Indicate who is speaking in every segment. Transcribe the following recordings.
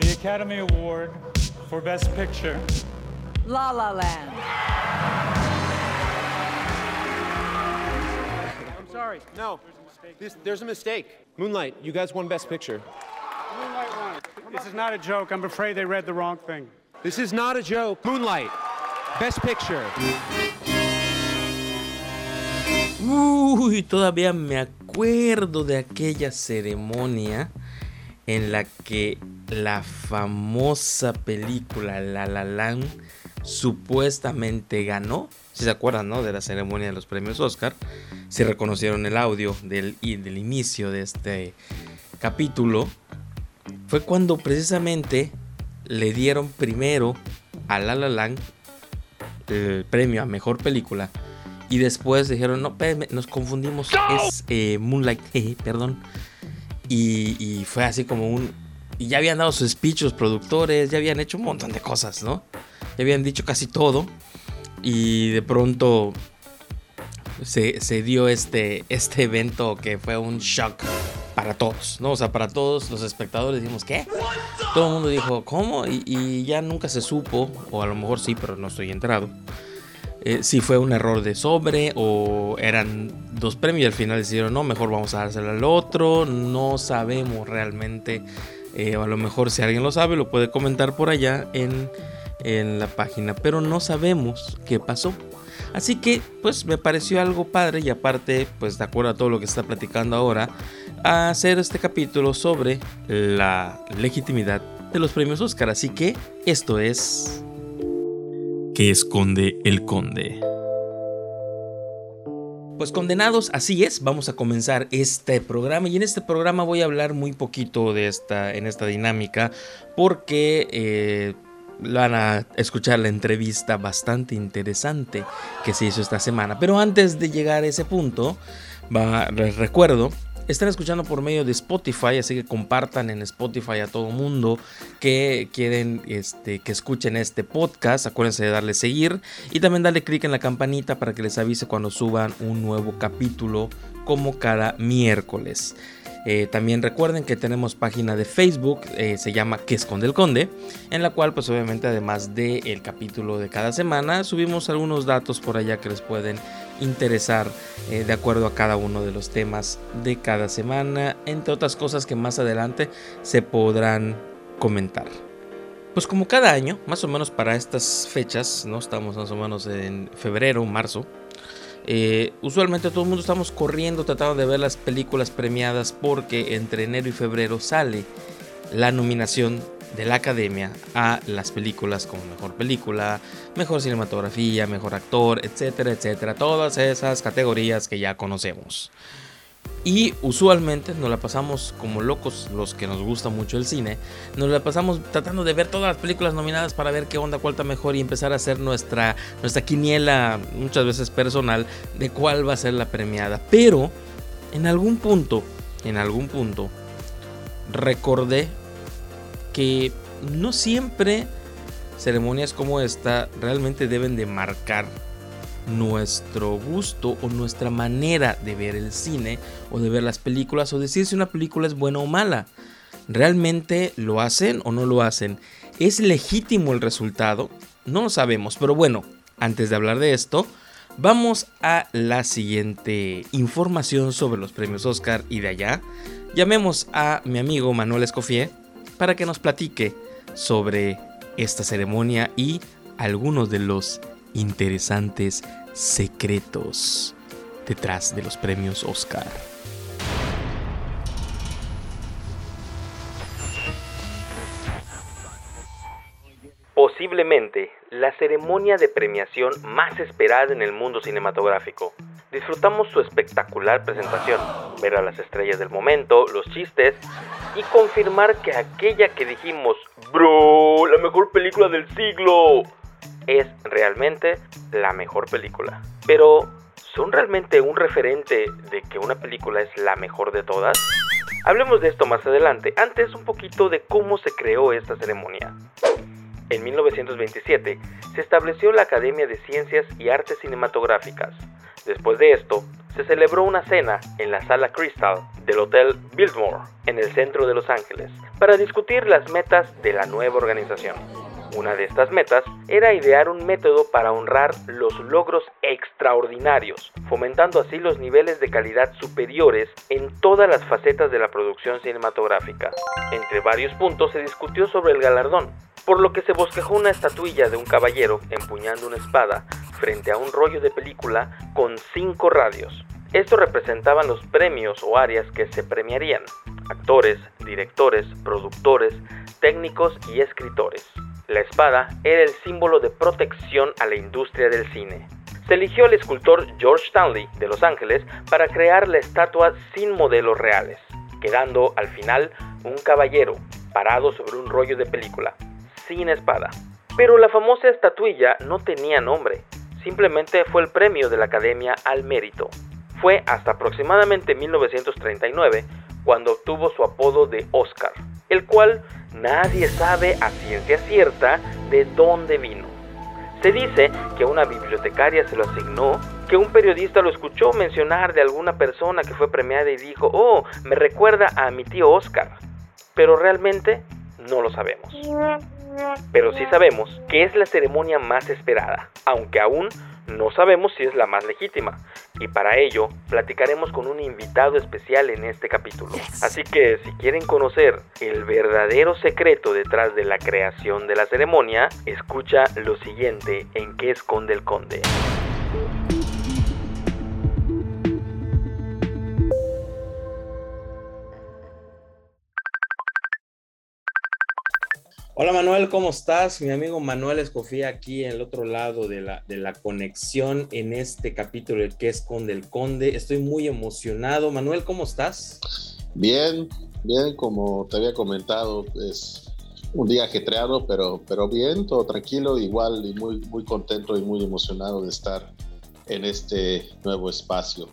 Speaker 1: the Academy Award for Best Picture.
Speaker 2: La La Land.
Speaker 3: I'm sorry. No. There's a, This, there's a mistake. Moonlight, you guys won Best Picture.
Speaker 1: Moonlight won. This is not a joke. I'm afraid they read the wrong thing.
Speaker 3: This is not a joke. Moonlight, Best Picture.
Speaker 4: Uy, todavía me acuerdo de aquella ceremonia en la que la famosa película La La Land supuestamente ganó. Si se acuerdan, ¿no? De la ceremonia de los premios Oscar. Si reconocieron el audio del, del inicio de este capítulo. Fue cuando precisamente le dieron primero a La La Land el premio a mejor película. Y después dijeron, no, nos confundimos, es eh, Moonlight, perdón. Y, fue así como un... Y ya habían dado sus speech los productores, ya habían hecho un montón de cosas, ¿no? Ya habían dicho casi todo. Y de pronto se, se dio este, este evento que fue un shock para todos, ¿no? O sea, para todos los espectadores dijimos, ¿qué? Todo el mundo dijo, ¿cómo? Y, y ya nunca se supo, o a lo mejor sí, pero no estoy enterado. Eh, si fue un error de sobre o eran dos premios y al final decidieron no, mejor vamos a dárselo al otro. No sabemos realmente. Eh, a lo mejor si alguien lo sabe lo puede comentar por allá en, en la página. Pero no sabemos qué pasó. Así que pues me pareció algo padre y aparte pues de acuerdo a todo lo que está platicando ahora. Hacer este capítulo sobre la legitimidad de los premios Oscar. Así que esto es que esconde el conde. Pues condenados, así es, vamos a comenzar este programa y en este programa voy a hablar muy poquito de esta, en esta dinámica porque eh, van a escuchar la entrevista bastante interesante que se hizo esta semana. Pero antes de llegar a ese punto, va, les recuerdo están escuchando por medio de Spotify, así que compartan en Spotify a todo mundo que quieren este, que escuchen este podcast. Acuérdense de darle seguir y también darle clic en la campanita para que les avise cuando suban un nuevo capítulo como cada miércoles. Eh, también recuerden que tenemos página de Facebook, eh, se llama Que Esconde el Conde, en la cual pues obviamente además del capítulo de cada semana, subimos algunos datos por allá que les pueden interesar eh, de acuerdo a cada uno de los temas de cada semana, entre otras cosas que más adelante se podrán comentar. Pues como cada año, más o menos para estas fechas, no estamos más o menos en febrero, marzo, eh, usualmente todo el mundo estamos corriendo tratando de ver las películas premiadas porque entre enero y febrero sale la nominación de la academia a las películas como mejor película, mejor cinematografía, mejor actor, etcétera, etcétera. Todas esas categorías que ya conocemos. Y usualmente nos la pasamos como locos, los que nos gusta mucho el cine, nos la pasamos tratando de ver todas las películas nominadas para ver qué onda, cuál está mejor y empezar a hacer nuestra, nuestra quiniela, muchas veces personal, de cuál va a ser la premiada. Pero, en algún punto, en algún punto, recordé que no siempre ceremonias como esta realmente deben de marcar nuestro gusto o nuestra manera de ver el cine o de ver las películas o decir si una película es buena o mala. ¿Realmente lo hacen o no lo hacen? ¿Es legítimo el resultado? No lo sabemos, pero bueno, antes de hablar de esto, vamos a la siguiente información sobre los premios Oscar y de allá. Llamemos a mi amigo Manuel Escofié para que nos platique sobre esta ceremonia y algunos de los interesantes secretos detrás de los premios Oscar. Posiblemente la ceremonia de premiación más esperada en el mundo cinematográfico. Disfrutamos su espectacular presentación, ver a las estrellas del momento, los chistes y confirmar que aquella que dijimos, bro, la mejor película del siglo, es realmente la mejor película. Pero, ¿son realmente un referente de que una película es la mejor de todas? Hablemos de esto más adelante, antes un poquito de cómo se creó esta ceremonia. En 1927 se estableció la Academia de Ciencias y Artes Cinematográficas. Después de esto, se celebró una cena en la sala Crystal del Hotel Biltmore, en el centro de Los Ángeles, para discutir las metas de la nueva organización. Una de estas metas era idear un método para honrar los logros extraordinarios, fomentando así los niveles de calidad superiores en todas las facetas de la producción cinematográfica. Entre varios puntos se discutió sobre el galardón, por lo que se bosquejó una estatuilla de un caballero empuñando una espada frente a un rollo de película con cinco radios. Estos representaban los premios o áreas que se premiarían, actores, directores, productores, técnicos y escritores. La espada era el símbolo de protección a la industria del cine. Se eligió al escultor George Stanley de Los Ángeles para crear la estatua sin modelos reales, quedando al final un caballero parado sobre un rollo de película, sin espada. Pero la famosa estatuilla no tenía nombre, simplemente fue el premio de la Academia al Mérito. Fue hasta aproximadamente 1939 cuando obtuvo su apodo de Oscar, el cual nadie sabe a ciencia cierta de dónde vino. Se dice que una bibliotecaria se lo asignó, que un periodista lo escuchó mencionar de alguna persona que fue premiada y dijo, oh, me recuerda a mi tío Oscar. Pero realmente no lo sabemos. Pero sí sabemos que es la ceremonia más esperada, aunque aún no sabemos si es la más legítima, y para ello platicaremos con un invitado especial en este capítulo. Así que si quieren conocer el verdadero secreto detrás de la creación de la ceremonia, escucha lo siguiente en qué esconde el conde. Hola Manuel, ¿cómo estás? Mi amigo Manuel Escofía aquí en el otro lado de la, de la conexión en este capítulo el que es Conde el Conde. Estoy muy emocionado. Manuel, ¿cómo estás?
Speaker 5: Bien, bien, como te había comentado, es un día ajetreado, pero, pero bien, todo tranquilo, igual y muy, muy contento y muy emocionado de estar en este nuevo espacio.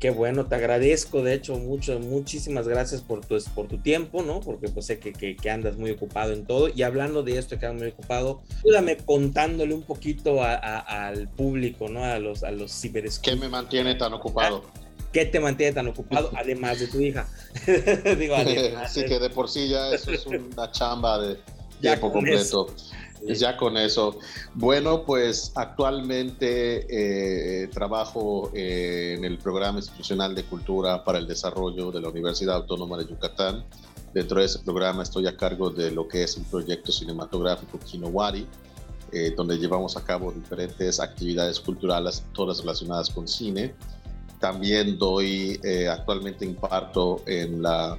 Speaker 4: Qué, bueno, te agradezco, de hecho, mucho, muchísimas gracias por tu, por tu tiempo, ¿no? Porque pues sé que, que, andas muy ocupado en todo. Y hablando de esto, que andas muy ocupado, ayúdame contándole un poquito al público, ¿no? A los, a los
Speaker 5: ¿Qué me mantiene tan ocupado?
Speaker 4: ¿Qué te mantiene tan ocupado, además de tu hija?
Speaker 5: Digo, sí, que de por sí ya eso es una chamba de tiempo completo. Ya con eso. Bueno, pues actualmente eh, trabajo eh, en el Programa Institucional de Cultura para el Desarrollo de la Universidad Autónoma de Yucatán. Dentro de ese programa estoy a cargo de lo que es el proyecto cinematográfico Kinowari, eh, donde llevamos a cabo diferentes actividades culturales, todas relacionadas con cine. También doy, actualmente imparto en la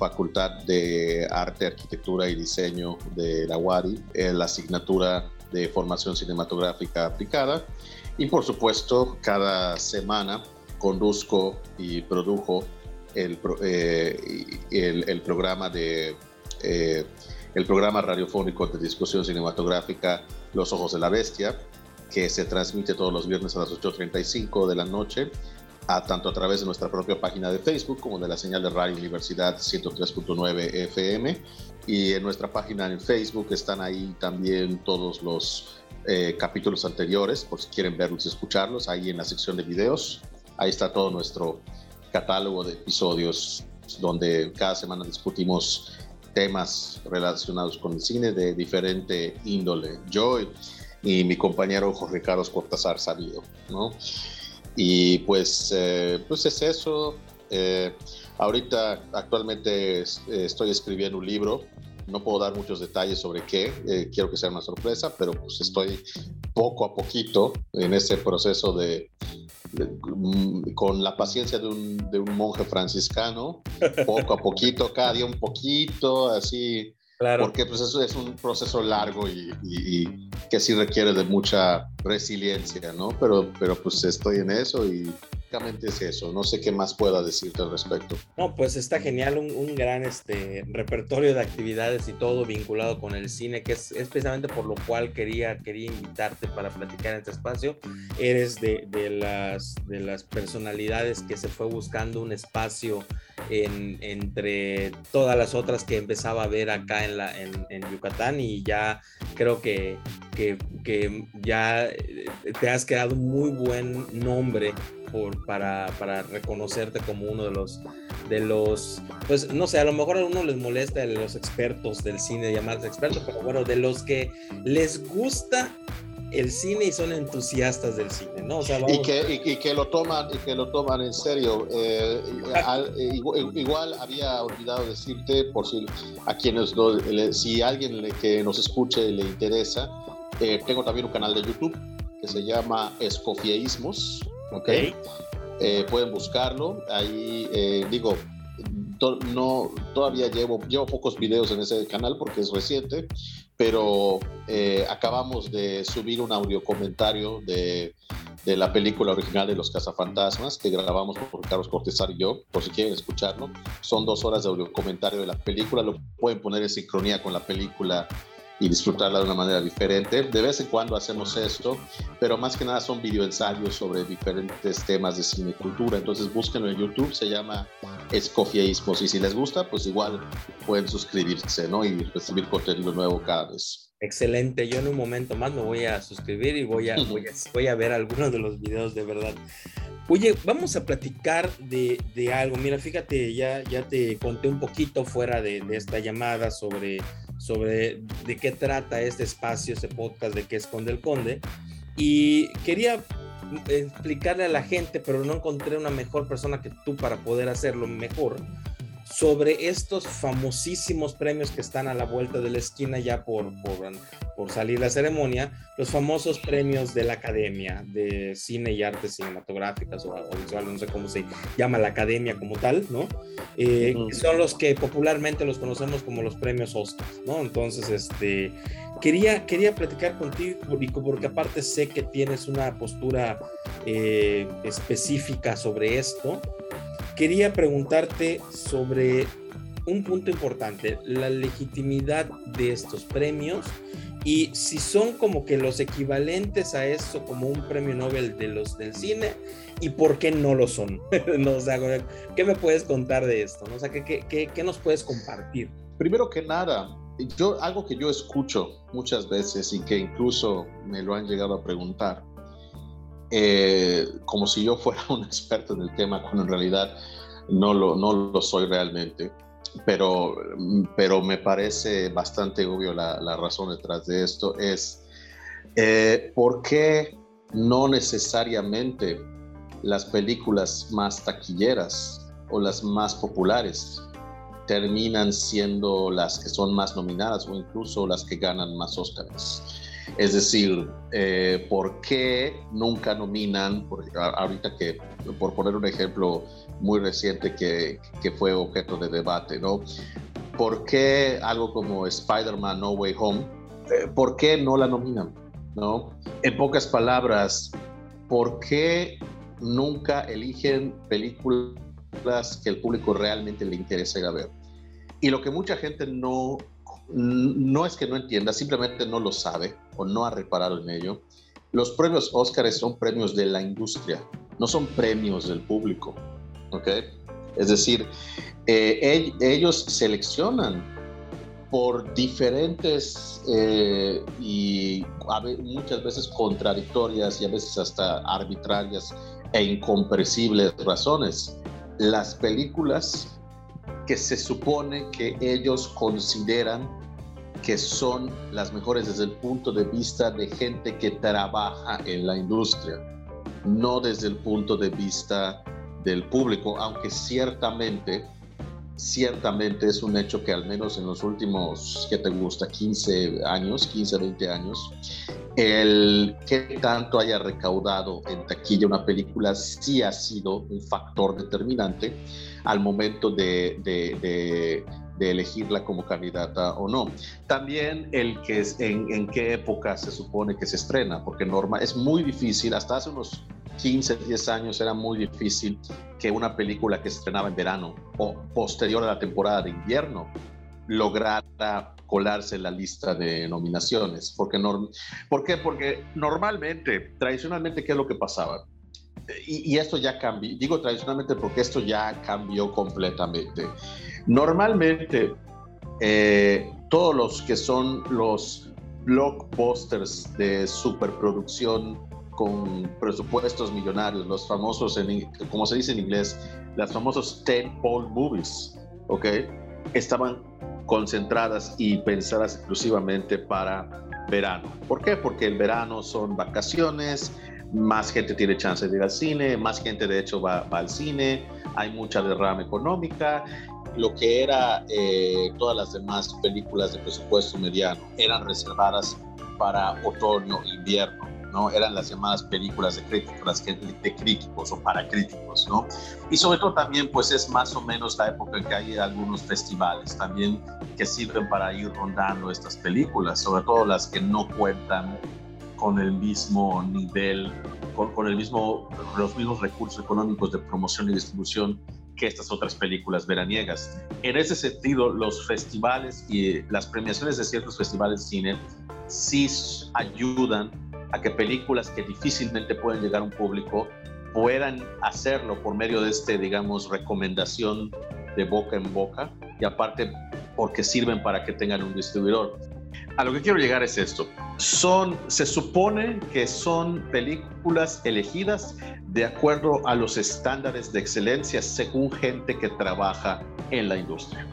Speaker 5: Facultad de Arte, Arquitectura y Diseño de la UARI, la asignatura de Formación Cinematográfica Aplicada. Y por supuesto, cada semana conduzco y produjo el, eh, el, programa de eh, el programa radiofónico de discusión cinematográfica Los Ojos de la Bestia, que se transmite todos los viernes a las 8.35 de la noche tanto a través de nuestra propia página de Facebook como de la señal de Radio Universidad 103.9 FM. Y en nuestra página en Facebook están ahí también todos los eh, capítulos anteriores, por si quieren verlos y escucharlos, ahí en la sección de videos. Ahí está todo nuestro catálogo de episodios donde cada semana discutimos temas relacionados con el cine de diferente índole. Yo y mi compañero Jorge Carlos Cortázar Sabido, ¿no? Y pues, eh, pues es eso. Eh, ahorita actualmente estoy escribiendo un libro. No puedo dar muchos detalles sobre qué. Eh, quiero que sea una sorpresa, pero pues estoy poco a poquito en ese proceso de, mm, con la paciencia de un, de un monje franciscano, poco a poquito, cada día un poquito, así porque pues eso es un proceso largo y, que sí requiere de mucha resiliencia, ¿no? Pero, pero pues estoy en eso y básicamente es eso. No sé qué más pueda decirte al respecto.
Speaker 4: No, pues está genial, un, gran este, repertorio de actividades y todo vinculado con el cine, que es, especialmente por lo cual quería, quería invitarte para platicar en este espacio. Eres de, de, las, de las personalidades que se fue buscando un espacio entre todas las otras que empezaba a ver acá en, la, en, Yucatán y ya creo que, que, ya te has creado muy buen nombre por, para, para, reconocerte como uno de los, de los, pues no sé, a lo mejor a uno les molesta de los expertos del cine, llamarse expertos, pero bueno, de los que les gusta el cine y son entusiastas del cine, ¿no?
Speaker 5: y, que, y, que lo toman, y que lo toman en serio. Eh, eh, igual, había olvidado decirte, por si a quienes, si alguien que nos escuche le interesa, eh, tengo también un canal de YouTube que se llama Escofieísmos, ¿ok? pueden buscarlo, ahí digo, no, todavía llevo, llevo pocos videos en ese canal porque es reciente, pero eh, acabamos de subir un audio comentario de, de, la película original de Los Cazafantasmas que grabamos por Carlos Cortesar y yo, por si quieren escucharlo. Son dos horas de audio comentario de la película, lo pueden poner en sincronía con la película y disfrutarla de una manera diferente. De vez en cuando hacemos esto, pero más que nada son videoensayos sobre diferentes temas de cine y cultura. Entonces búsquenlo en YouTube, se llama Escofieísmos y si les gusta, pues igual pueden suscribirse ¿no? y recibir contenido nuevo cada vez.
Speaker 4: Excelente, yo en un momento más me voy a suscribir y voy a, voy a, ver algunos de los videos de verdad. Oye, vamos a platicar de, de, algo. Mira, fíjate, ya, ya te conté un poquito fuera de, de esta llamada sobre sobre de qué trata este espacio, este podcast de qué esconde el conde. Y quería explicarle a la gente, pero no encontré una mejor persona que tú para poder hacerlo mejor sobre estos famosísimos premios que están a la vuelta de la esquina ya por, por, salir la ceremonia, los famosos premios de la Academia de Cine y Artes Cinematográficas o Audiovisuales, no sé cómo se llama la Academia como tal, ¿no? Eh, son los que popularmente los conocemos como los premios Oscar, ¿no? Entonces, este, quería, quería platicar contigo porque aparte sé que tienes una postura eh, específica sobre esto quería preguntarte sobre un punto importante, la legitimidad de estos premios y si son como que los equivalentes a eso como un premio Nobel de los del cine y por qué no lo son. no, o sea, ¿Qué me puedes contar de esto? O sea, ¿qué, qué, qué, nos puedes compartir?
Speaker 5: Primero que nada, yo, algo que yo escucho muchas veces y que incluso me lo han llegado a preguntar eh, como si yo fuera un experto en el tema, cuando en realidad no lo, no lo soy realmente. Pero, pero me parece bastante obvio la, razón detrás de esto, es eh, por qué no necesariamente las películas más taquilleras o las más populares terminan siendo las que son más nominadas o incluso las que ganan más Oscars. Es decir, eh, ¿por qué nunca nominan, ahorita que, por poner un ejemplo muy reciente que, que fue objeto de debate, ¿no? ¿Por qué algo como Spider-Man No Way Home, eh, por qué no la nominan? ¿no? En pocas palabras, ¿por qué nunca eligen películas que el público realmente le interesa ir a ver? Y lo que mucha gente no no es que no entienda, simplemente no lo sabe o no ha reparado en ello. Los premios Óscar son premios de la industria, no son premios del público. ¿ok? Es decir, eh, ellos seleccionan por diferentes eh, y muchas veces contradictorias y a veces hasta arbitrarias e incomprensibles razones las películas que se supone que ellos consideran que son las mejores desde el punto de vista de gente que trabaja en la industria, no desde el punto de vista del público, aunque ciertamente, ciertamente es un hecho que al menos en los últimos, ¿qué te gusta? 15 años, 15, 20 años, el que tanto haya recaudado en taquilla una película sí ha sido un factor determinante al momento de, elegirla como candidata o no. También el que es en, qué época se supone que se estrena, porque norma, es muy difícil, hasta hace unos 15, 10 años era muy difícil que una película que estrenaba en verano o posterior a la temporada de invierno lograra colarse en la lista de nominaciones. Porque ¿Por qué? Porque normalmente, tradicionalmente, ¿qué es lo que pasaba? y, esto ya cambió, digo tradicionalmente porque esto ya cambió completamente. Normalmente, eh, todos los que son los blockbusters de superproducción con presupuestos millonarios, los famosos, en, como se dice en inglés, las famosos pole movies, ¿ok? Estaban concentradas y pensadas exclusivamente para verano. ¿Por qué? Porque el verano son vacaciones, más gente tiene chance de ir al cine, más gente de hecho va, al cine, hay mucha derrama económica. Lo que era eh, todas las demás películas de presupuesto mediano eran reservadas para otoño, invierno. ¿no? Eran las llamadas películas de críticos, de críticos o para críticos, ¿no? Y sobre todo también, pues es más o menos la época en que hay algunos festivales también que sirven para ir rondando estas películas, sobre todo las que no cuentan con el mismo nivel, con, el mismo, los mismos recursos económicos de promoción y distribución que estas otras películas veraniegas. En ese sentido, los festivales y las premiaciones de ciertos festivales de cine sí ayudan a que películas que difícilmente pueden llegar a un público puedan hacerlo por medio de este, digamos, recomendación de boca en boca y aparte porque sirven para que tengan un distribuidor. A lo que quiero llegar es esto. Son, se supone que son películas elegidas de acuerdo a los estándares de excelencia según gente que trabaja en la industria.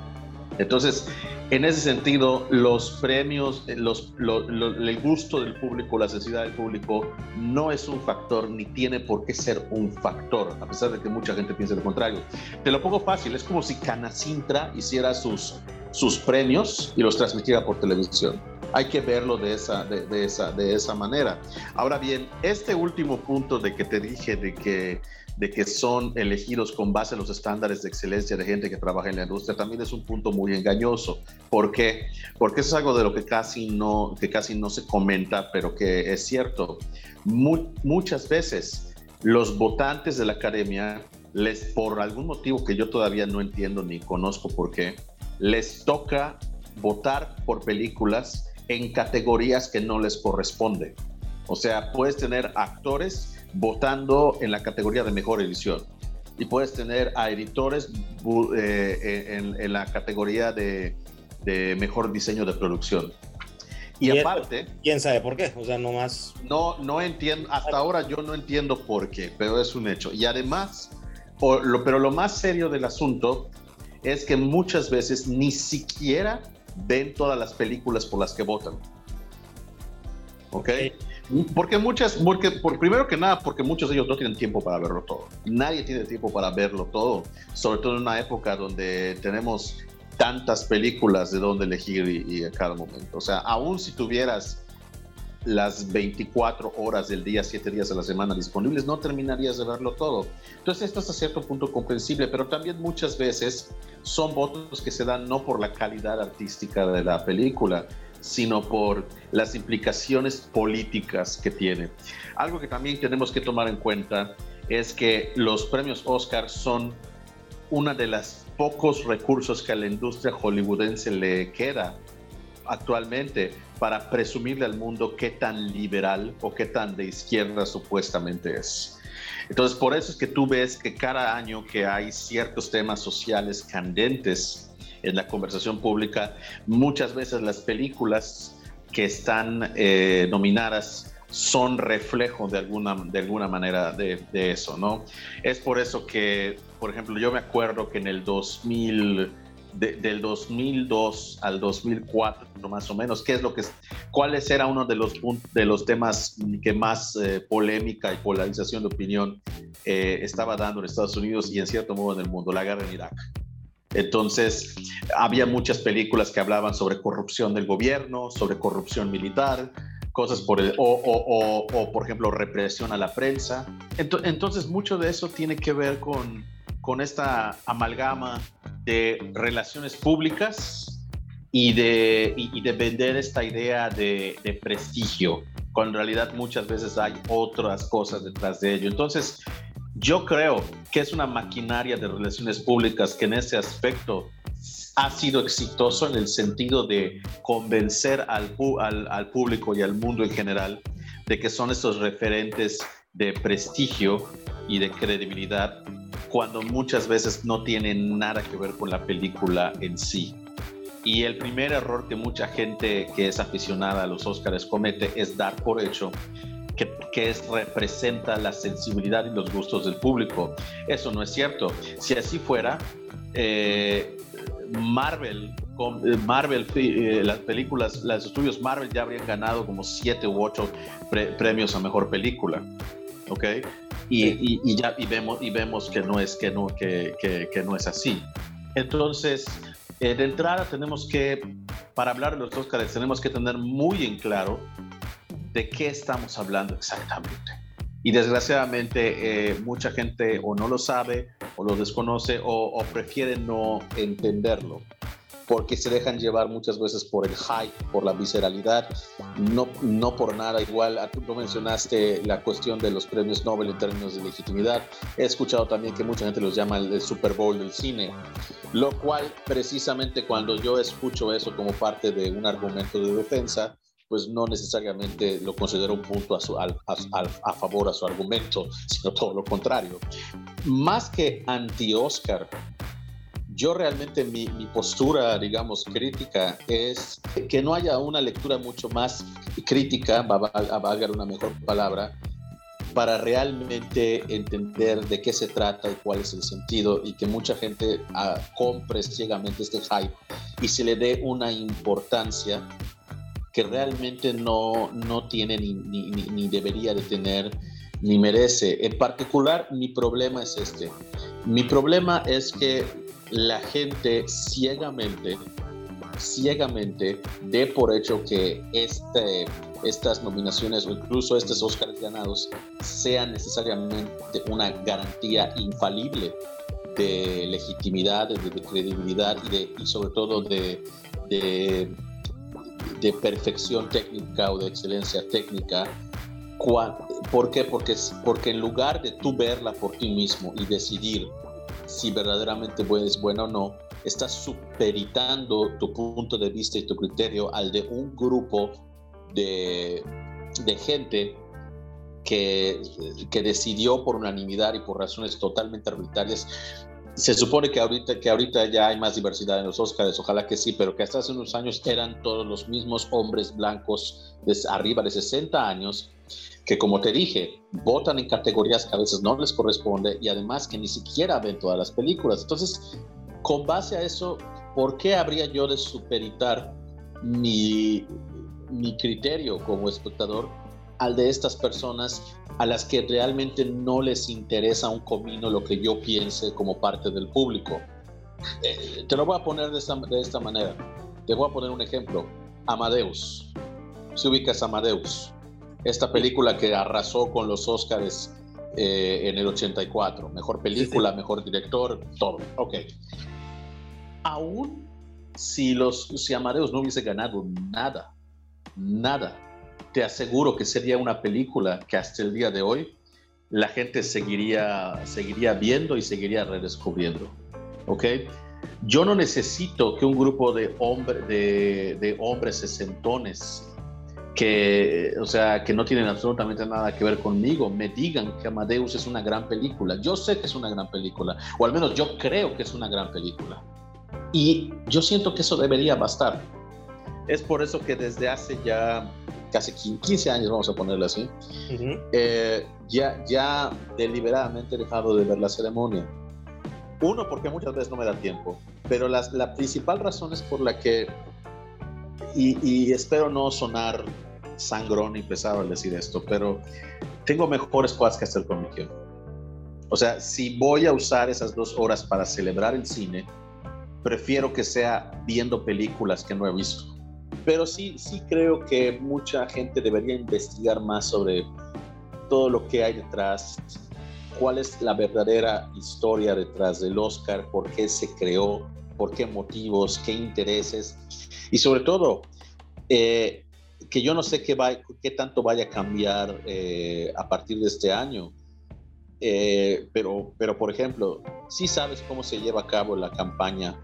Speaker 5: Entonces, en ese sentido, los premios, los, el gusto del público, la necesidad del público no es un factor ni tiene por qué ser un factor, a pesar de que mucha gente piense lo contrario. Te lo pongo fácil, es como si Canacintra hiciera sus sus premios y los transmitiera por televisión. Hay que verlo de esa, de, esa, de esa manera. Ahora bien, este último punto de que te dije de que, de que son elegidos con base en los estándares de excelencia de gente que trabaja en la industria también es un punto muy engañoso. ¿Por qué? Porque eso es algo de lo que casi no, que casi no se comenta, pero que es cierto. muchas veces los votantes de la academia les, por algún motivo que yo todavía no entiendo ni conozco por qué, les toca votar por películas en categorías que no les corresponde. O sea, puedes tener actores votando en la categoría de mejor edición y puedes tener a editores eh, en, la categoría de, mejor diseño de producción. Y, aparte...
Speaker 6: ¿Quién sabe por qué? O sea, no más...
Speaker 5: No, no entiendo, hasta ahora yo no entiendo por qué, pero es un hecho. Y además, pero lo más serio del asunto es que muchas veces ni siquiera ven todas las películas por las que votan. ¿Ok? Porque muchas, porque por primero que nada, porque muchos de ellos no tienen tiempo para verlo todo. Nadie tiene tiempo para verlo todo, sobre todo en una época donde tenemos tantas películas de dónde elegir y, y a cada momento. O sea, aún si tuvieras las 24 horas del día, 7 días a la semana disponibles, no terminarías de verlo todo. Entonces esto es a cierto punto comprensible, pero también muchas veces son votos que se dan no por la calidad artística de la película, sino por las implicaciones políticas que tiene. Algo que también tenemos que tomar en cuenta es que los premios Oscar son una de las pocos recursos que a la industria hollywoodense le queda actualmente para presumirle al mundo qué tan liberal o qué tan de izquierda supuestamente es. Entonces, por eso es que tú ves que cada año que hay ciertos temas sociales candentes en la conversación pública, muchas veces las películas que están eh, nominadas son reflejo de alguna, de alguna manera de, de, eso, ¿no? Es por eso que, por ejemplo, yo me acuerdo que en el 2000 del 2002 al 2004, más o menos, ¿qué es lo que, cuáles era uno de los, de los temas que más eh, polémica y polarización de opinión eh, estaba dando en Estados Unidos y en cierto modo en el mundo? La guerra en Irak. Entonces, había muchas películas que hablaban sobre corrupción del gobierno, sobre corrupción militar, cosas por el, o, o, o, por ejemplo, represión a la prensa. Entonces, mucho de eso tiene que ver con, con esta amalgama de relaciones públicas y de, y, de vender esta idea de, prestigio, cuando en realidad muchas veces hay otras cosas detrás de ello. Entonces, yo creo que es una maquinaria de relaciones públicas que en ese aspecto ha sido exitoso en el sentido de convencer al, al, al público y al mundo en general de que son estos referentes de prestigio y de credibilidad cuando muchas veces no tiene nada que ver con la película en sí. Y el primer error que mucha gente que es aficionada a los Oscars comete es dar por hecho que, que es, representa la sensibilidad y los gustos del público. Eso no es cierto. Si así fuera, eh, Marvel, eh, Marvel eh, las películas, los estudios Marvel ya habrían ganado como siete u ocho premios a mejor película. ¿Ok? Y, y, ya y vemos, y vemos que, no es, que, no, que, que, que no es así. Entonces, de entrada tenemos que, para hablar de los Oscars, tenemos que tener muy en claro de qué estamos hablando exactamente. Y desgraciadamente eh, mucha gente o no lo sabe o lo desconoce o, prefiere no entenderlo porque se dejan llevar muchas veces por el hype, por la visceralidad, no, no por nada. Igual, tú mencionaste la cuestión de los premios Nobel en términos de legitimidad. He escuchado también que mucha gente los llama el, Super Bowl del cine, lo cual precisamente cuando yo escucho eso como parte de un argumento de defensa, pues no necesariamente lo considero un punto a, su, a, a, favor a su argumento, sino todo lo contrario. Más que anti-Oscar, yo realmente mi, mi, postura, digamos, crítica es que no haya una lectura mucho más crítica, va a valgar una mejor palabra, para realmente entender de qué se trata y cuál es el sentido y que mucha gente uh, compre ciegamente este hype y se le dé una importancia que realmente no, no tiene ni, ni, ni, debería de tener ni merece. En particular, mi problema es este. Mi problema es que la gente ciegamente, ciegamente dé por hecho que este, estas nominaciones o incluso estos Oscars ganados sean necesariamente una garantía infalible de legitimidad, de, credibilidad y, sobre todo de, perfección técnica o de excelencia técnica. ¿Por qué? Porque en lugar de tú verla por ti mismo y decidir si verdaderamente es buena o no, estás superitando tu punto de vista y tu criterio al de un grupo de, de gente que, que, decidió por unanimidad y por razones totalmente arbitrarias. Se supone que ahorita, que ahorita ya hay más diversidad en los Oscars, ojalá que sí, pero que hasta hace unos años eran todos los mismos hombres blancos de arriba de 60 años que como te dije, votan en categorías que a veces no les corresponde y además que ni siquiera ven todas las películas. Entonces, con base a eso, ¿por qué habría yo de superitar mi, mi criterio como espectador al de estas personas a las que realmente no les interesa un comino lo que yo piense como parte del público. Eh, te lo voy a poner de esta, de esta, manera. Te voy a poner un ejemplo. Amadeus. Si ubicas Amadeus. Esta película que arrasó con los Oscars eh, en el 84. Mejor película, mejor director, todo. Ok. Aún si, los, si Amadeus no hubiese ganado nada, nada, te aseguro que sería una película que hasta el día de hoy la gente seguiría, seguiría viendo y seguiría redescubriendo. ¿Ok? Yo no necesito que un grupo de, hombre, de, de hombres sesentones que, o sea, que no tienen absolutamente nada que ver conmigo, me digan que Amadeus es una gran película. Yo sé que es una gran película, o al menos yo creo que es una gran película. Y yo siento que eso debería bastar. Es por eso que desde hace ya casi 15 años, vamos a ponerlo así, eh, ya, ya deliberadamente he dejado de ver la ceremonia. Uno, porque muchas veces no me da tiempo, pero la, la principal razón es por la que, y, y, espero no sonar sangrón y pesado al decir esto, pero tengo mejores cosas que hacer con mi tiempo. O sea, si voy a usar esas dos horas para celebrar el cine, prefiero que sea viendo películas que no he visto pero sí, sí creo que mucha gente debería investigar más sobre todo lo que hay detrás, cuál es la verdadera historia detrás del Oscar, por qué se creó, por qué motivos, qué intereses y sobre todo eh, que yo no sé qué, va, qué tanto vaya a cambiar eh, a partir de este año. Eh, pero, pero, por ejemplo, sí sabes cómo se lleva a cabo la campaña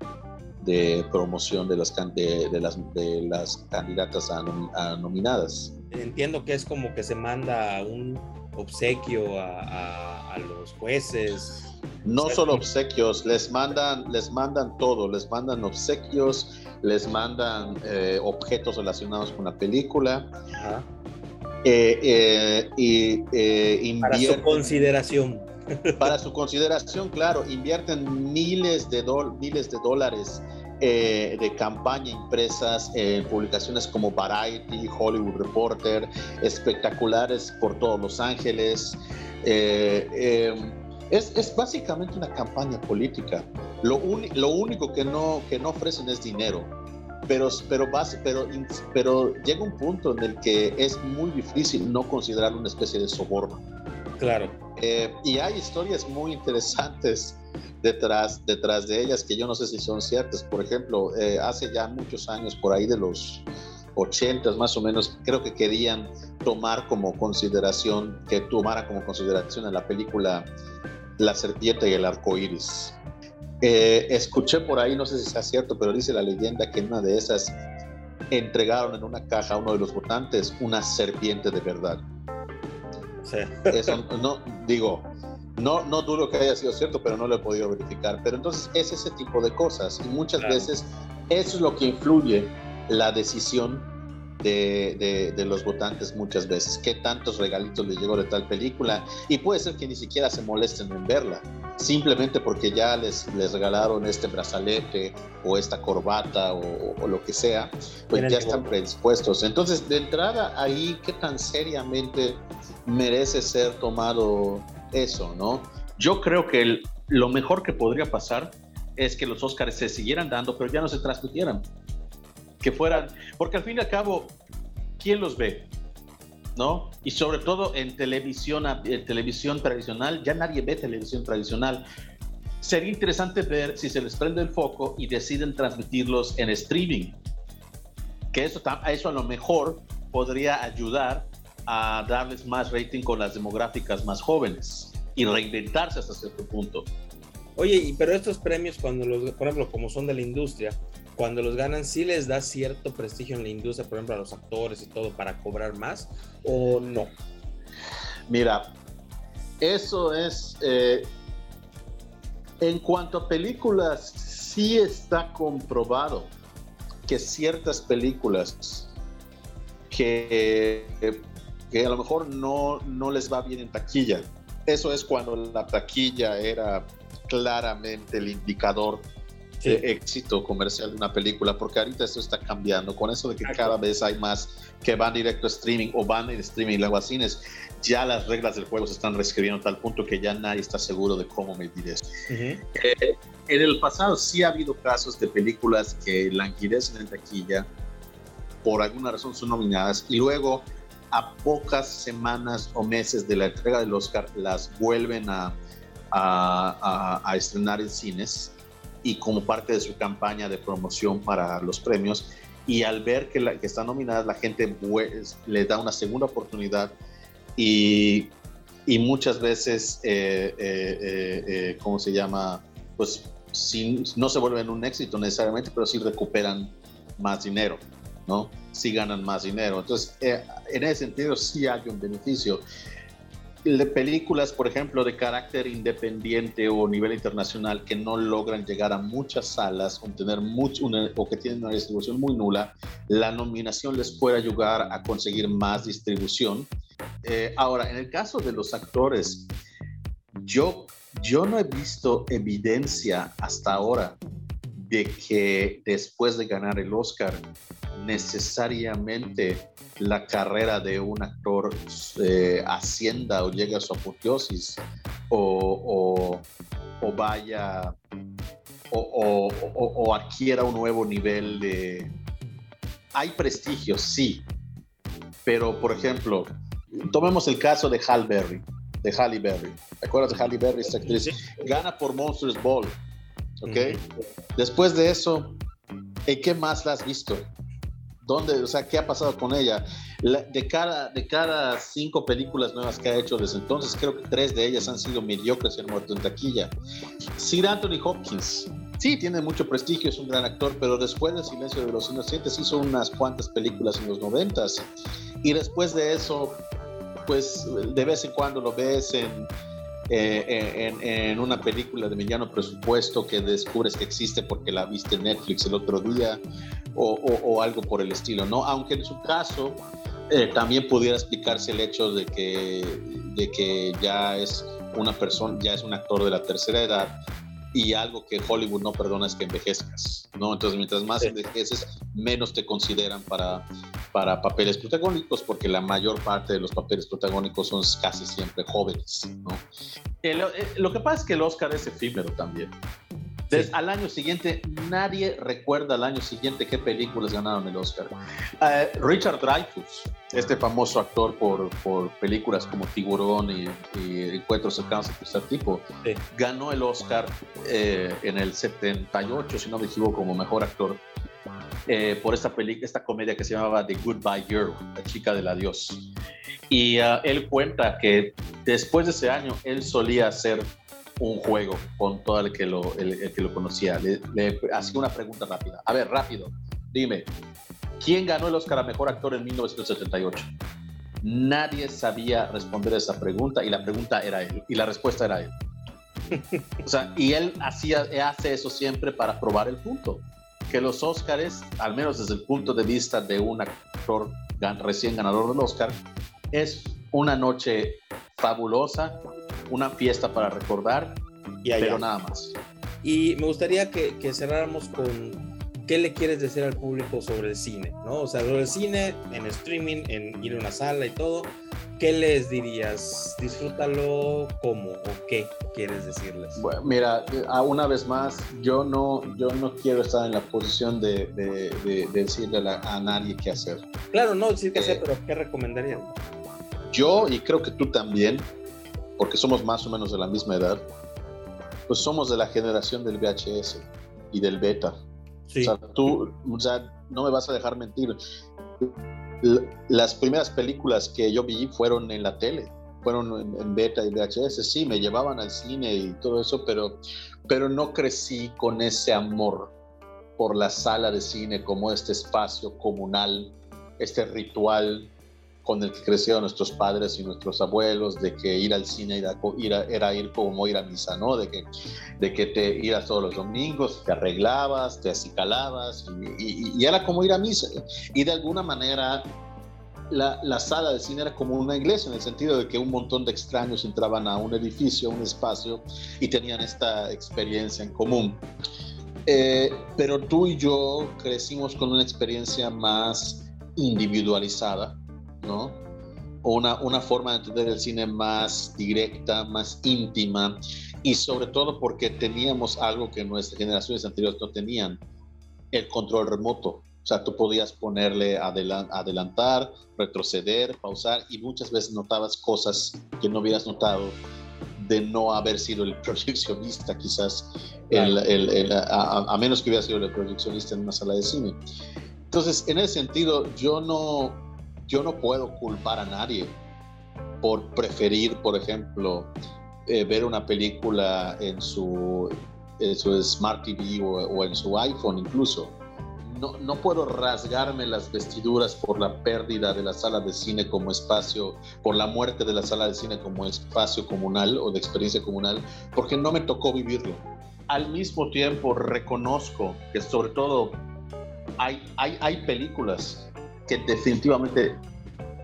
Speaker 5: de promoción de las, de, de las, de las candidatas a, nominadas.
Speaker 6: Entiendo que es como que se manda un obsequio a, a los jueces.
Speaker 5: No solo obsequios, les mandan, les mandan todo, les mandan obsequios, les mandan eh, objetos relacionados con la película. Eh, eh, y
Speaker 6: para su consideración.
Speaker 5: Para su consideración, claro, invierten miles de, miles de dólares de campaña impresas en publicaciones como Variety, Hollywood Reporter, espectaculares por todos Los Ángeles. Em, es, básicamente una campaña política. Lo, lo único que no, que no ofrecen es dinero, pero, pero, pero, pero llega un punto en el que es muy difícil no considerar una especie de soborno.
Speaker 6: Claro.
Speaker 5: Eh, y hay historias muy interesantes detrás, detrás de ellas que yo no sé si son ciertas. Por ejemplo, eh, hace ya muchos años, por ahí de los 80 más o menos, creo que querían tomar como consideración, que tomara como consideración en la película la serpiente y el arco iris. Eh, escuché por ahí, no sé si sea cierto, pero dice la leyenda que en una de esas entregaron en una caja a uno de los votantes una serpiente de verdad.
Speaker 6: Sí.
Speaker 5: Eso no, digo, no, no dudo que haya sido cierto, pero no lo he podido verificar. Pero entonces es ese tipo de cosas y muchas veces eso es lo que influye la decisión de, los votantes muchas veces. ¿Qué tantos regalitos les llegó de tal película? Y puede ser que ni siquiera se molesten en verla, simplemente porque ya les, les regalaron este brazalete o esta corbata o, lo que sea, pues ya están predispuestos. Entonces, de entrada ahí, ¿qué tan seriamente merece ser tomado eso, no? Yo creo que lo mejor que podría pasar es que los Oscars se siguieran dando, pero ya no se transmitieran que fueran, porque al fin y al cabo, ¿quién los ve? ¿No? Y sobre todo en televisión, en televisión tradicional, ya nadie ve televisión tradicional. Sería interesante ver si se les prende el foco y deciden transmitirlos en streaming. Que eso, eso a lo mejor podría ayudar a darles más rating con las demográficas más jóvenes y reinventarse hasta cierto punto.
Speaker 6: Oye, pero estos premios, cuando los, por ejemplo, como son de la industria, cuando los ganan, ¿sí les da cierto prestigio en la industria, por ejemplo, a los actores y todo, para cobrar más o no?
Speaker 5: Mira, eso es. Eh, en cuanto a películas, sí está comprobado que ciertas películas que, que a lo mejor no, no les va bien en taquilla, eso es cuando la taquilla era claramente el indicador de éxito comercial de una película, porque ahorita esto está cambiando. Con eso de que cada vez hay más que van directo a streaming o van en streaming y luego a cines, ya las reglas del juego se están reescribiendo a tal punto que ya nadie está seguro de cómo medir eso. Eh, en el pasado sí ha habido casos de películas que languidecen en taquilla, por alguna razón son nominadas y luego a pocas semanas o meses de la entrega del Oscar las vuelven a, a, a estrenar en cines y como parte de su campaña de promoción para los premios. Y al ver que, la, que están nominadas, la gente le da una segunda oportunidad y, y muchas veces, eh, eh, eh, ¿cómo se llama? Pues si, no se vuelven un éxito necesariamente, pero sí recuperan más dinero, ¿no? Sí ganan más dinero. Entonces, en ese sentido, sí hay un beneficio de películas, por ejemplo, de carácter independiente o nivel internacional que no logran llegar a muchas salas o, tener mucho, o que tienen una distribución muy nula, la nominación les puede ayudar a conseguir más distribución. Eh, ahora, en el caso de los actores, yo, yo no he visto evidencia hasta ahora de que después de ganar el Oscar, necesariamente la carrera de un actor eh, ascienda o llegue a su apoteosis o, vaya o, adquiera un nuevo nivel de... Hay prestigio, sí, pero por ejemplo, tomemos el caso de Hal Berry, de Halle Berry. ¿Te acuerdas de Halle Berry, esta actriz? Gana por Monsters Ball, ¿ok? Después de eso, ¿en qué más la has visto? ¿Dónde, o sea, qué ha pasado con ella? de, cada, de cada cinco películas nuevas que ha hecho desde entonces, creo que tres de ellas han sido mediocres y han muerto en taquilla. Sir Anthony Hopkins, sí, tiene mucho prestigio, es un gran actor, pero después de Silencio de los Inocentes hizo unas cuantas películas en los noventas. Y después de eso, pues de vez en cuando lo ves en eh, en, una película de mediano presupuesto que descubres que existe porque la viste en Netflix el otro día o, algo por el estilo, ¿no? Aunque en su caso eh, también pudiera explicarse el hecho de que, de que ya es una persona, ya es un actor de la tercera edad y algo que Hollywood no perdona es que envejezcas, ¿no? Entonces, mientras más envejeces, menos te consideran para, para papeles protagónicos, porque la mayor parte de los papeles protagónicos son casi siempre jóvenes, ¿no? Eh, lo que pasa es que el Oscar es efímero también. Al año siguiente, nadie recuerda al año siguiente qué películas ganaron el Oscar. Eh, Richard Dreyfuss, este famoso actor por, por películas como Tiburón y, Encuentros cercanos de tercer tipo, ganó el Oscar eh, en el 78, si no me equivoco, como mejor actor. Eh, por esta, esta comedia que se llamaba The Goodbye Girl, la chica del adiós. Y ah, él cuenta que después de ese año él solía hacer un juego con todo el que lo, que lo conocía. Le, le hacía una pregunta rápida. A ver, rápido, dime, ¿quién ganó el Oscar a Mejor Actor en 1978? Nadie sabía responder esa pregunta y la pregunta era él y la respuesta era él. O sea, y él hacía, hace eso siempre para probar el punto. Que los Oscars, al menos desde el punto de vista de un actor recién ganador del Oscar, es una noche fabulosa una fiesta para recordar, y pero nada más.
Speaker 6: Y me gustaría que, que, cerráramos con qué le quieres decir al público sobre el cine, ¿no? O sea, sobre el cine, en streaming, en ir a una sala y todo. ¿Qué les dirías? Disfrútalo como o qué quieres decirles.
Speaker 5: Bueno, mira, una vez más, yo no, yo no quiero estar en la posición de, de, decirle a, nadie qué hacer.
Speaker 6: Claro, no decir qué hacer, eh, pero ¿qué recomendarías?
Speaker 5: Yo, y creo que tú también, porque somos más o menos de la misma edad, pues somos de la generación del VHS y del beta. O sea, tú, o sea, no me vas a dejar mentir. Las primeras películas que yo vi fueron en la tele, fueron en, beta y VHS. Sí, me llevaban al cine y todo eso, pero, pero no crecí con ese amor por la sala de cine como este espacio comunal, este ritual con el que crecieron nuestros padres y nuestros abuelos, de que ir al cine era, ir como ir a misa, ¿no? De que, de que te ibas todos los domingos, te arreglabas, te acicalabas, y, y, era como ir a misa. Y de alguna manera la, la, sala de cine era como una iglesia, en el sentido de que un montón de extraños entraban a un edificio, a un espacio, y tenían esta experiencia en común. Eh, pero tú y yo crecimos con una experiencia más individualizada, ¿no? Una, una forma de entender el cine más directa, más íntima y sobre todo porque teníamos algo que nuestras generaciones anteriores no tenían, el control remoto. O sea, tú podías ponerle adelantar, retroceder, pausar y muchas veces notabas cosas que no hubieras notado de no haber sido el proyeccionista, quizás, a, menos que hubiera sido el proyeccionista en una sala de cine. Entonces, en ese sentido, yo no, yo no puedo culpar a nadie por preferir, por ejemplo, eh, ver una película en su, Smart TV o, en su iPhone incluso. No, no, puedo rasgarme las vestiduras por la pérdida de la sala de cine como espacio, por la muerte de la sala de cine como espacio comunal o de experiencia comunal, porque no me tocó vivirlo. Al mismo tiempo reconozco que sobre todo hay, hay, hay películas definitivamente,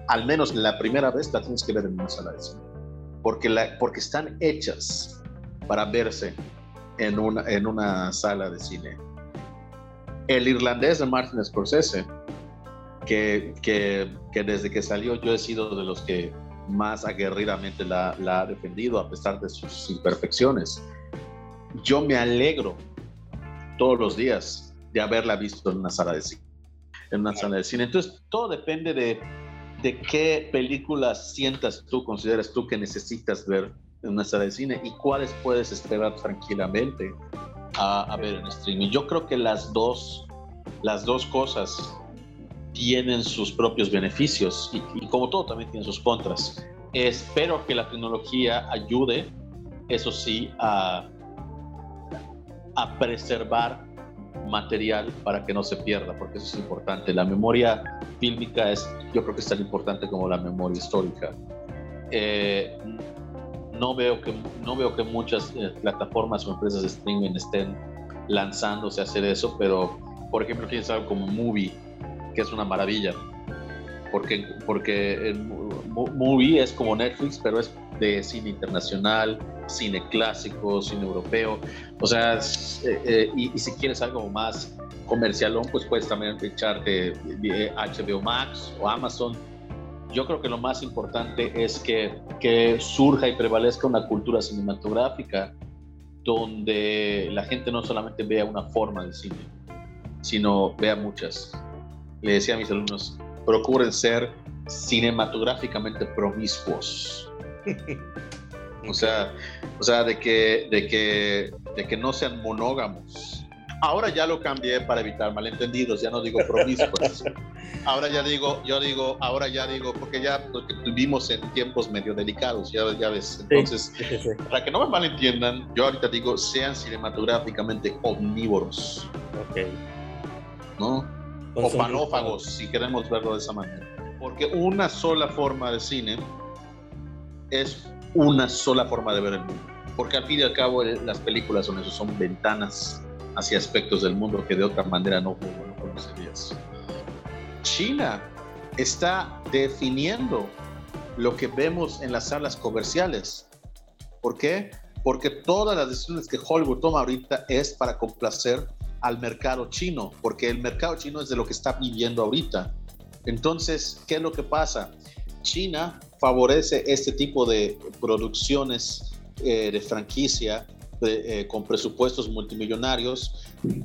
Speaker 5: al menos la primera vez, la tienes que ver en una sala de cine. Porque, porque están hechas para verse en una, en una sala de cine. El irlandés de Martin Scorsese, que, que, desde que salió yo he sido de los que más aguerridamente la ha defendido a pesar de sus imperfecciones. Yo me alegro todos los días de haberla visto en una sala de cine en una sala de cine. Entonces, todo depende de, de qué películas sientas tú, consideras tú que necesitas ver en una sala de cine y cuáles puedes esperar tranquilamente a, ver en streaming. Yo creo que las dos, las dos cosas tienen sus propios beneficios y, y como todo también tiene sus contras. Espero que la tecnología ayude, eso sí, a, a preservar material para que no se pierda, porque eso es importante. La memoria fílmica es, yo creo que es tan importante como la memoria histórica. Eh, no veo que, no veo que muchas eh, plataformas o empresas de streaming estén lanzándose a hacer eso, pero por ejemplo tienes algo como Movie, que es una maravilla, porque, porque Movie es como Netflix, pero es de cine internacional, cine clásico, cine europeo, o sea, eh, eh, y, si quieres algo más comercialón, pues puedes también echarte HBO Max o Amazon. Yo creo que lo más importante es que, que surja y prevalezca una cultura cinematográfica donde la gente no solamente vea una forma de cine, sino vea muchas. Le decía a mis alumnos, procuren ser cinematográficamente promiscuos. O sea, o sea de, que, de, que, de que no sean monógamos Ahora ya lo cambié para evitar malentendidos, ya no digo promiscuos. ahora ya digo, yo digo, ahora ya digo, porque ya porque vivimos en tiempos medio delicados, ya, ya ves. Entonces, para que no me malentiendan, yo ahorita digo, sean cinematográficamente omnívoros.
Speaker 6: Ok.
Speaker 5: ¿No? o panófagos, si queremos verlo de esa manera. Porque una sola forma de cine es una sola forma de ver el mundo. Porque al fin y al cabo las películas son eso, son ventanas hacia aspectos del mundo que de otra manera no, conocerías. China está definiendo lo que vemos en las salas comerciales. ¿Por qué? Porque todas las decisiones que Hollywood toma ahorita es para complacer al mercado chino, porque el mercado chino es de lo que está viviendo ahorita. Entonces, ¿qué es lo que pasa? China favorece este tipo de producciones eh, de franquicia eh, con presupuestos multimillonarios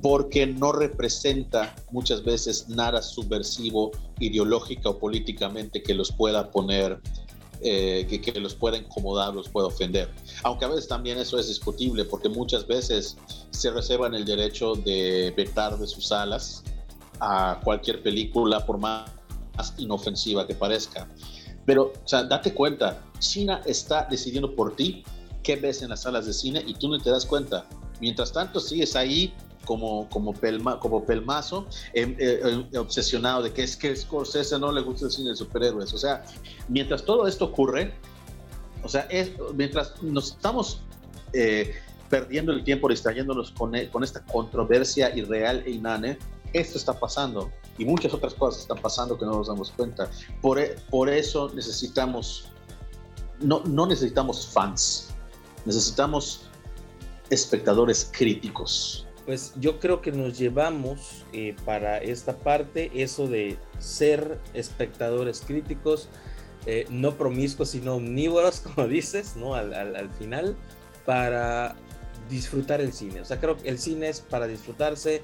Speaker 5: porque no representa muchas veces nada subversivo ideológica o políticamente que los pueda poner eh, que, que, los pueda incomodar, los pueda ofender. Aunque a veces también eso es discutible, porque muchas veces se reservan el derecho de vetar de sus salas a cualquier película, por más inofensiva que parezca. Pero, o sea, date cuenta, China está decidiendo por ti qué ves en las salas de cine y tú no te das cuenta. Mientras tanto, sigues ahí como, como, pelma, como pelmazo, em, eh, eh, obsesionado de que es que Scorsese no le gusta el cine de superhéroes. O sea, mientras todo esto ocurre, o sea, es, mientras nos estamos eh, perdiendo el tiempo distrayéndonos con, e, con esta controversia irreal e inane, esto está pasando y muchas otras cosas están pasando que no nos damos cuenta. Por, e, por eso necesitamos, no, no necesitamos fans, Necesitamos espectadores críticos.
Speaker 6: Pues yo creo que nos llevamos eh, para esta parte eso de ser espectadores críticos, eh, no promiscuos, sino omnívoros, como dices, ¿no? Al, al, final, para disfrutar el cine. O sea, creo que el cine es para disfrutarse,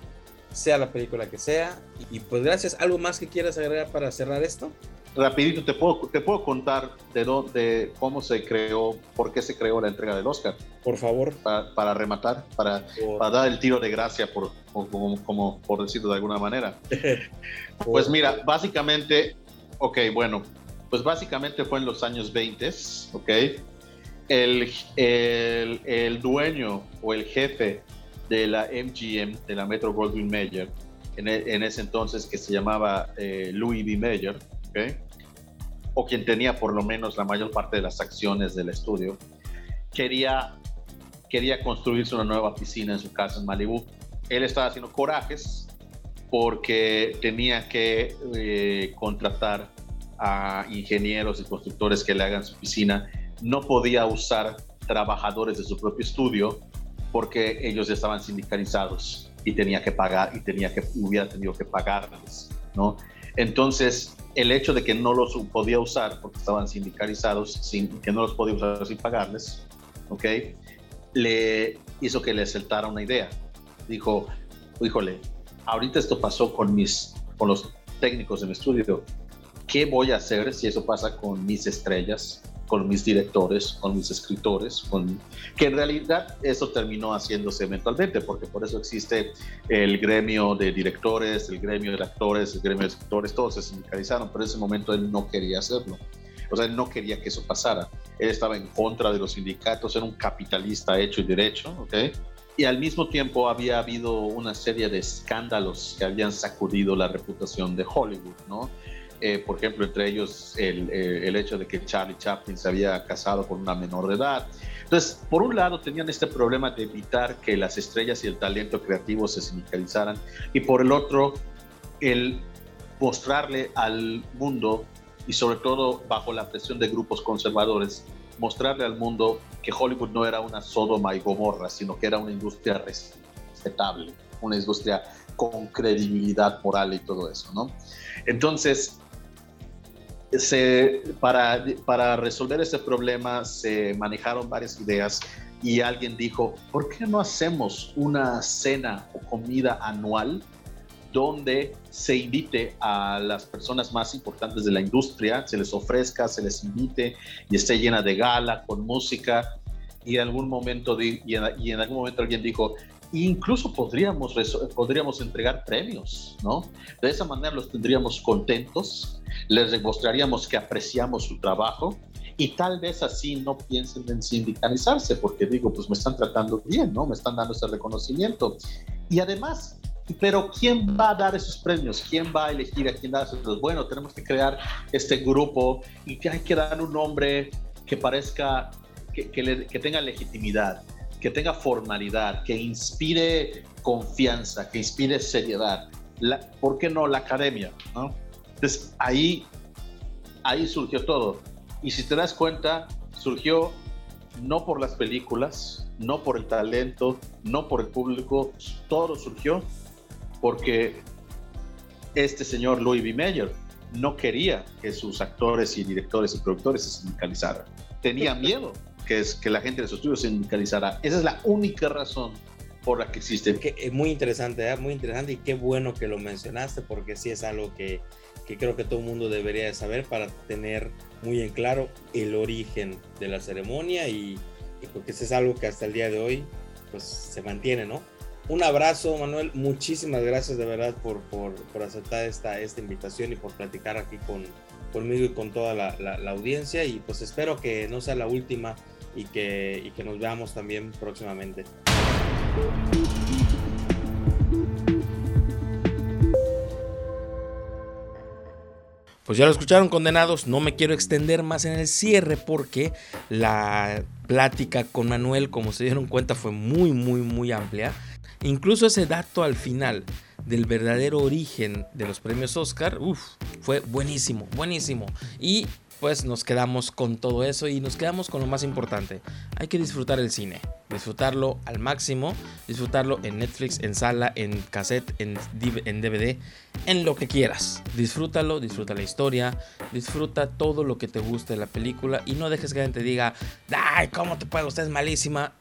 Speaker 6: sea la película que sea. Y pues gracias. ¿Algo más que quieras agregar para cerrar esto?
Speaker 5: rapidito te puedo, te puedo contar de, dónde, cómo se creó, por qué se creó la entrega del Oscar.
Speaker 6: Por favor.
Speaker 5: Para, rematar, para, para, dar el tiro de gracia, por, como, por decirlo de alguna manera. pues mira, básicamente, ok, bueno, pues básicamente fue en los años 20, ok. El, el, el dueño o el jefe de la MGM, de la Metro Goldwyn Mayer, en, en, ese entonces que se llamaba eh, Louis B. Mayer, o quien tenía por lo menos la mayor parte de las acciones del estudio, quería, quería construirse una nueva piscina en su casa en Malibu. Él estaba haciendo corajes porque tenía que eh, contratar a ingenieros y constructores que le hagan su piscina. No podía usar trabajadores de su propio estudio porque ellos estaban sindicalizados y tenía que pagar y tenía que hubiera tenido que pagarles, ¿no? Entonces, el hecho de que no los podía usar porque estaban sindicalizados, sin, que no los podía usar sin pagarles, ¿ok? Le hizo que le saltara una idea. Dijo, híjole, ahorita esto pasó con, mis, con los técnicos de mi estudio. ¿Qué voy a hacer si eso pasa con mis estrellas? Con mis directores, con mis escritores, con... que en realidad eso terminó haciéndose eventualmente, porque por eso existe el gremio de directores, el gremio de actores, el gremio de escritores, todos se sindicalizaron, pero en ese momento él no quería hacerlo. O sea, él no quería que eso pasara. Él estaba en contra de los sindicatos, era un capitalista hecho y derecho, ¿ok? Y al mismo tiempo había habido una serie de escándalos que habían sacudido la reputación de Hollywood, ¿no? Eh, por ejemplo, entre ellos el, eh, el, hecho de que Charlie Chaplin se había casado con una menor de edad. Entonces, por un lado tenían este problema de evitar que las estrellas y el talento creativo se sindicalizaran y por el otro, el mostrarle al mundo y sobre todo bajo la presión de grupos conservadores, mostrarle al mundo que Hollywood no era una Sodoma y Gomorra, sino que era una industria respetable, una industria con credibilidad moral y todo eso, ¿no? Entonces, para, resolver ese problema se manejaron varias ideas y alguien dijo, ¿por qué no hacemos una cena o comida anual donde se invite a las personas más importantes de la industria, se les ofrezca, se les invite y esté llena de gala, con música? Y en algún momento, y en, algún momento alguien dijo, incluso podríamos, podríamos entregar premios, ¿no? De esa manera los tendríamos contentos, les demostraríamos que apreciamos su trabajo y tal vez así no piensen en sindicalizarse, porque digo, pues me están tratando bien, ¿no? Me están dando ese reconocimiento. Y además, pero ¿quién va a dar esos premios? ¿Quién va a elegir a quién esos Bueno, tenemos que crear este grupo y que hay que dar un nombre que parezca, que tenga legitimidad que tenga formalidad, que inspire confianza, que inspire seriedad. La, ¿Por qué no la academia? ¿no? Entonces ahí, ahí surgió todo. Y si te das cuenta, surgió no por las películas, no por el talento, no por el público, todo surgió porque este señor Louis B. Mayer no quería que sus actores y directores y productores se sindicalizaran. Tenía miedo que es que la gente de sus estudios se sindicalizará. Esa es la única razón por la que existe.
Speaker 6: Que, es muy interesante, ¿eh? muy interesante y qué bueno que lo mencionaste porque sí es algo que, que creo que todo el mundo debería de saber para tener muy en claro el origen de la ceremonia y, y porque eso es algo que hasta el día de hoy pues se mantiene, ¿no? Un abrazo, Manuel. Muchísimas gracias de verdad por, por, por aceptar esta, esta invitación y por platicar aquí con, conmigo y con toda la, la, la, audiencia. Y pues espero que no sea la última y que, y que nos veamos también próximamente.
Speaker 4: Pues ya lo escucharon condenados, no me quiero extender más en el cierre porque la plática con Manuel, como se dieron cuenta, fue muy, muy, muy amplia. Incluso ese dato al final del verdadero origen de los premios Oscar, uff, fue buenísimo, buenísimo. Y pues nos quedamos con todo eso y nos quedamos con lo más importante. Hay que disfrutar el cine, disfrutarlo al máximo, disfrutarlo en Netflix, en sala, en cassette, en, DVD, en lo que quieras. Disfrútalo, disfruta la historia, disfruta todo lo que te guste de la película y no dejes que alguien te diga, ay, ¿cómo te puede gustar? Es malísima.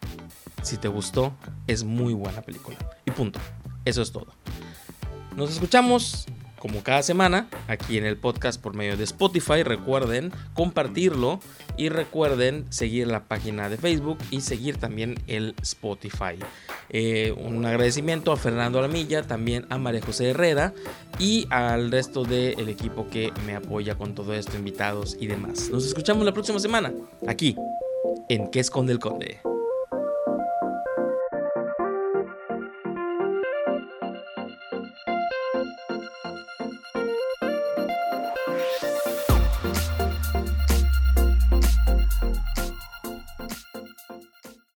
Speaker 4: Si te gustó, es muy buena película. Y punto. Eso es todo. Nos escuchamos como cada semana aquí en el podcast por medio de Spotify. Recuerden compartirlo y recuerden seguir la página de Facebook y seguir también el Spotify. Eh, un agradecimiento a Fernando Alamilla, también a María José Herrera y al resto del equipo que me apoya con todo esto, invitados y demás. Nos escuchamos la próxima semana aquí en ¿Qué esconde el Conde?